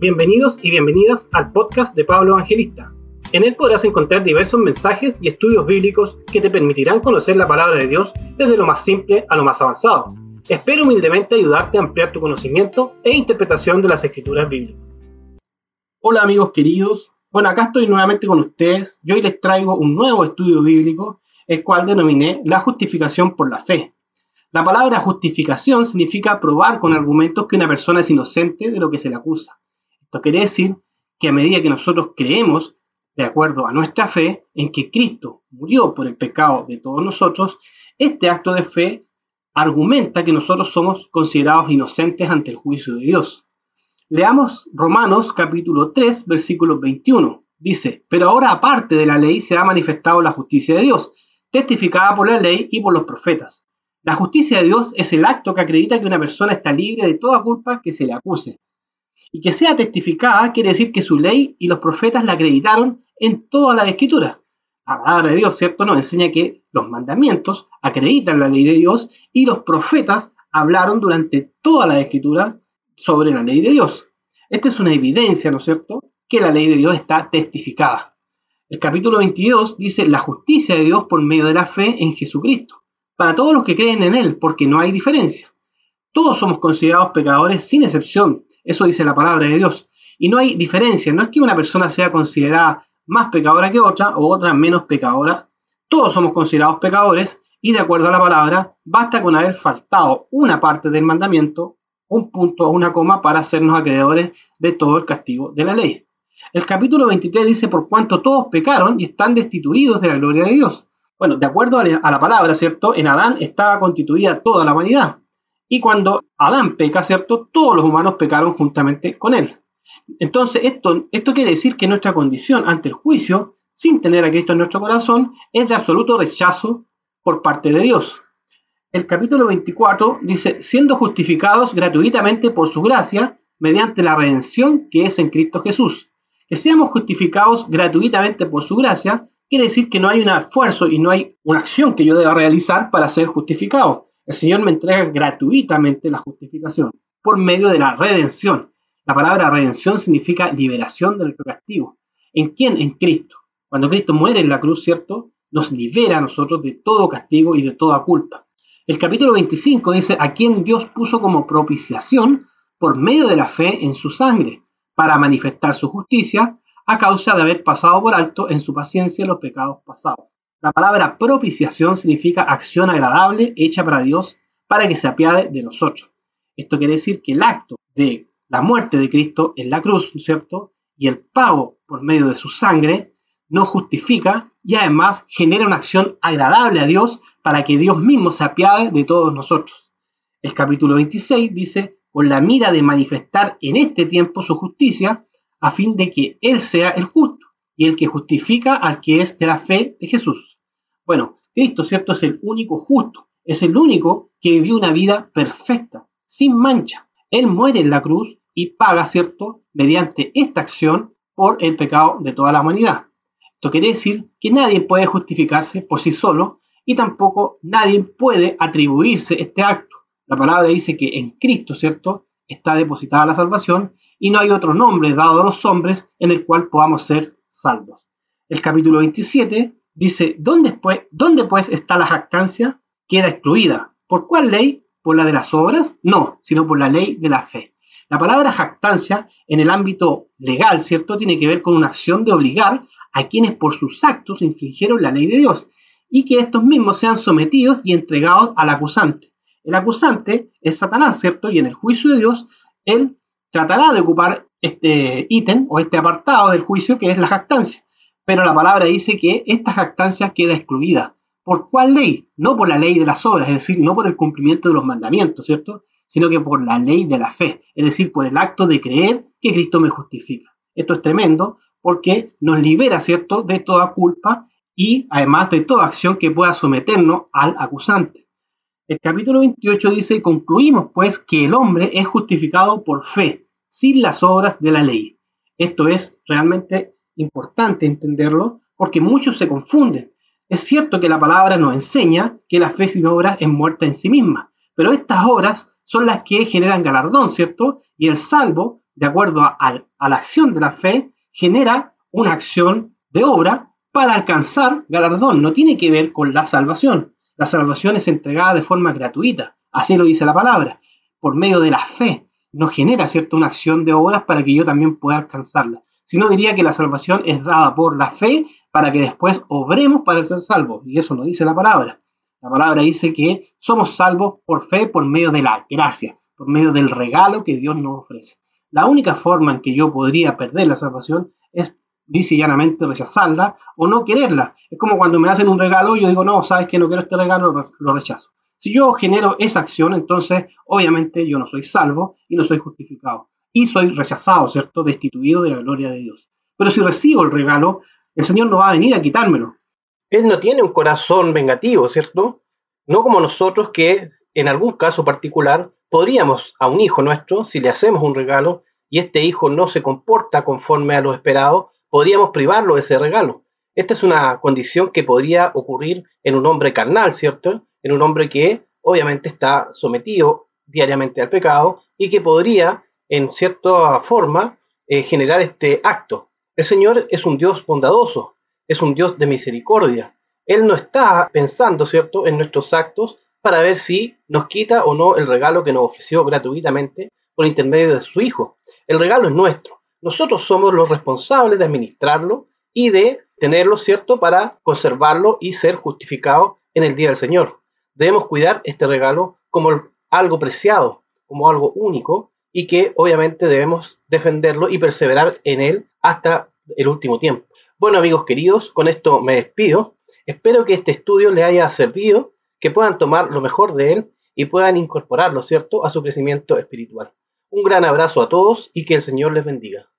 Bienvenidos y bienvenidas al podcast de Pablo Evangelista. En él podrás encontrar diversos mensajes y estudios bíblicos que te permitirán conocer la palabra de Dios desde lo más simple a lo más avanzado. Espero humildemente ayudarte a ampliar tu conocimiento e interpretación de las escrituras bíblicas. Hola amigos queridos, bueno acá estoy nuevamente con ustedes y hoy les traigo un nuevo estudio bíblico, el cual denominé la justificación por la fe. La palabra justificación significa probar con argumentos que una persona es inocente de lo que se le acusa. Esto quiere decir que a medida que nosotros creemos, de acuerdo a nuestra fe, en que Cristo murió por el pecado de todos nosotros, este acto de fe argumenta que nosotros somos considerados inocentes ante el juicio de Dios. Leamos Romanos capítulo 3, versículo 21. Dice, pero ahora aparte de la ley se ha manifestado la justicia de Dios, testificada por la ley y por los profetas. La justicia de Dios es el acto que acredita que una persona está libre de toda culpa que se le acuse. Y que sea testificada quiere decir que su ley y los profetas la acreditaron en toda la escritura. La palabra de Dios, ¿cierto?, nos enseña que los mandamientos acreditan la ley de Dios y los profetas hablaron durante toda la escritura sobre la ley de Dios. Esta es una evidencia, ¿no es cierto?, que la ley de Dios está testificada. El capítulo 22 dice la justicia de Dios por medio de la fe en Jesucristo, para todos los que creen en Él, porque no hay diferencia. Todos somos considerados pecadores sin excepción, eso dice la palabra de Dios. Y no hay diferencia, no es que una persona sea considerada más pecadora que otra o otra menos pecadora. Todos somos considerados pecadores y de acuerdo a la palabra, basta con haber faltado una parte del mandamiento, un punto o una coma para hacernos acreedores de todo el castigo de la ley. El capítulo 23 dice, por cuanto todos pecaron y están destituidos de la gloria de Dios. Bueno, de acuerdo a la palabra, ¿cierto? En Adán estaba constituida toda la humanidad. Y cuando Adán peca, ¿cierto? Todos los humanos pecaron juntamente con él. Entonces, esto, esto quiere decir que nuestra condición ante el juicio, sin tener a Cristo en nuestro corazón, es de absoluto rechazo por parte de Dios. El capítulo 24 dice, siendo justificados gratuitamente por su gracia, mediante la redención que es en Cristo Jesús. Que seamos justificados gratuitamente por su gracia, quiere decir que no hay un esfuerzo y no hay una acción que yo deba realizar para ser justificado. El Señor me entrega gratuitamente la justificación por medio de la redención. La palabra redención significa liberación del castigo. ¿En quién? En Cristo. Cuando Cristo muere en la cruz, ¿cierto? Nos libera a nosotros de todo castigo y de toda culpa. El capítulo 25 dice, a quien Dios puso como propiciación por medio de la fe en su sangre, para manifestar su justicia a causa de haber pasado por alto en su paciencia los pecados pasados. La palabra propiciación significa acción agradable hecha para Dios para que se apiade de nosotros. Esto quiere decir que el acto de la muerte de Cristo en la cruz, ¿cierto? Y el pago por medio de su sangre nos justifica y además genera una acción agradable a Dios para que Dios mismo se apiade de todos nosotros. El capítulo 26 dice, con la mira de manifestar en este tiempo su justicia, a fin de que Él sea el justo y el que justifica al que es de la fe de Jesús. Bueno, Cristo, ¿cierto? Es el único justo, es el único que vivió una vida perfecta, sin mancha. Él muere en la cruz y paga, ¿cierto? Mediante esta acción por el pecado de toda la humanidad. Esto quiere decir que nadie puede justificarse por sí solo y tampoco nadie puede atribuirse este acto. La palabra dice que en Cristo, ¿cierto? Está depositada la salvación y no hay otro nombre dado a los hombres en el cual podamos ser salvos. El capítulo 27 dice, ¿dónde pues, ¿dónde pues está la jactancia? Queda excluida. ¿Por cuál ley? ¿Por la de las obras? No, sino por la ley de la fe. La palabra jactancia en el ámbito legal, ¿cierto? Tiene que ver con una acción de obligar a quienes por sus actos infringieron la ley de Dios y que estos mismos sean sometidos y entregados al acusante. El acusante es Satanás, ¿cierto? Y en el juicio de Dios, él tratará de ocupar este ítem o este apartado del juicio que es la jactancia pero la palabra dice que esta jactancia queda excluida. ¿Por cuál ley? No por la ley de las obras, es decir, no por el cumplimiento de los mandamientos, ¿cierto? Sino que por la ley de la fe, es decir, por el acto de creer que Cristo me justifica. Esto es tremendo porque nos libera, ¿cierto?, de toda culpa y además de toda acción que pueda someternos al acusante. El capítulo 28 dice, concluimos pues que el hombre es justificado por fe, sin las obras de la ley. Esto es realmente importante entenderlo porque muchos se confunden. Es cierto que la palabra nos enseña que la fe sin obras es muerta en sí misma, pero estas obras son las que generan galardón, ¿cierto? Y el salvo de acuerdo a, la acción de la fe, genera una acción de obra para alcanzar galardón. No tiene que ver con la salvación. La salvación es entregada de forma gratuita. Así lo dice la palabra. Por medio de la fe. No genera, ¿cierto?, una acción de obras para que yo también pueda alcanzarla. Sino diría que la salvación es dada por la fe para que después obremos para ser salvos. Y eso no dice la palabra. La palabra dice que somos salvos por fe, por medio de la gracia, por medio del regalo que Dios nos ofrece. La única forma en que yo podría perder la salvación es dice llanamente rechazarla o no quererla. Es como cuando me hacen un regalo y yo digo, no, sabes que no quiero este regalo, lo rechazo. Si yo genero esa acción, entonces obviamente yo no soy salvo y no soy justificado. Y soy rechazado, ¿cierto? Destituido de la gloria de Dios. Pero si recibo el regalo, el Señor no va a venir a quitármelo. Él no tiene un corazón vengativo, ¿cierto? No como nosotros que en algún caso particular podríamos a un hijo nuestro, si le hacemos un regalo y este hijo no se comporta conforme a lo esperado, podríamos privarlo de ese regalo. Esta es una condición que podría ocurrir en un hombre carnal, ¿cierto? En un hombre que obviamente está sometido diariamente al pecado y que podría, en cierta forma, eh, generar este acto. El Señor es un Dios bondadoso, es un Dios de misericordia. Él no está pensando, ¿cierto?, en nuestros actos para ver si nos quita o no el regalo que nos ofreció gratuitamente por intermedio de su Hijo. El regalo es nuestro. Nosotros somos los responsables de administrarlo y de tenerlo, ¿cierto?, para conservarlo y ser justificado en el día del Señor. Debemos cuidar este regalo como algo preciado, como algo único y que obviamente debemos defenderlo y perseverar en él hasta el último tiempo. Bueno amigos queridos, con esto me despido. Espero que este estudio les haya servido que puedan tomar lo mejor de él y puedan incorporarlo, ¿cierto?, a su crecimiento espiritual. Un gran abrazo a todos y que el Señor les bendiga.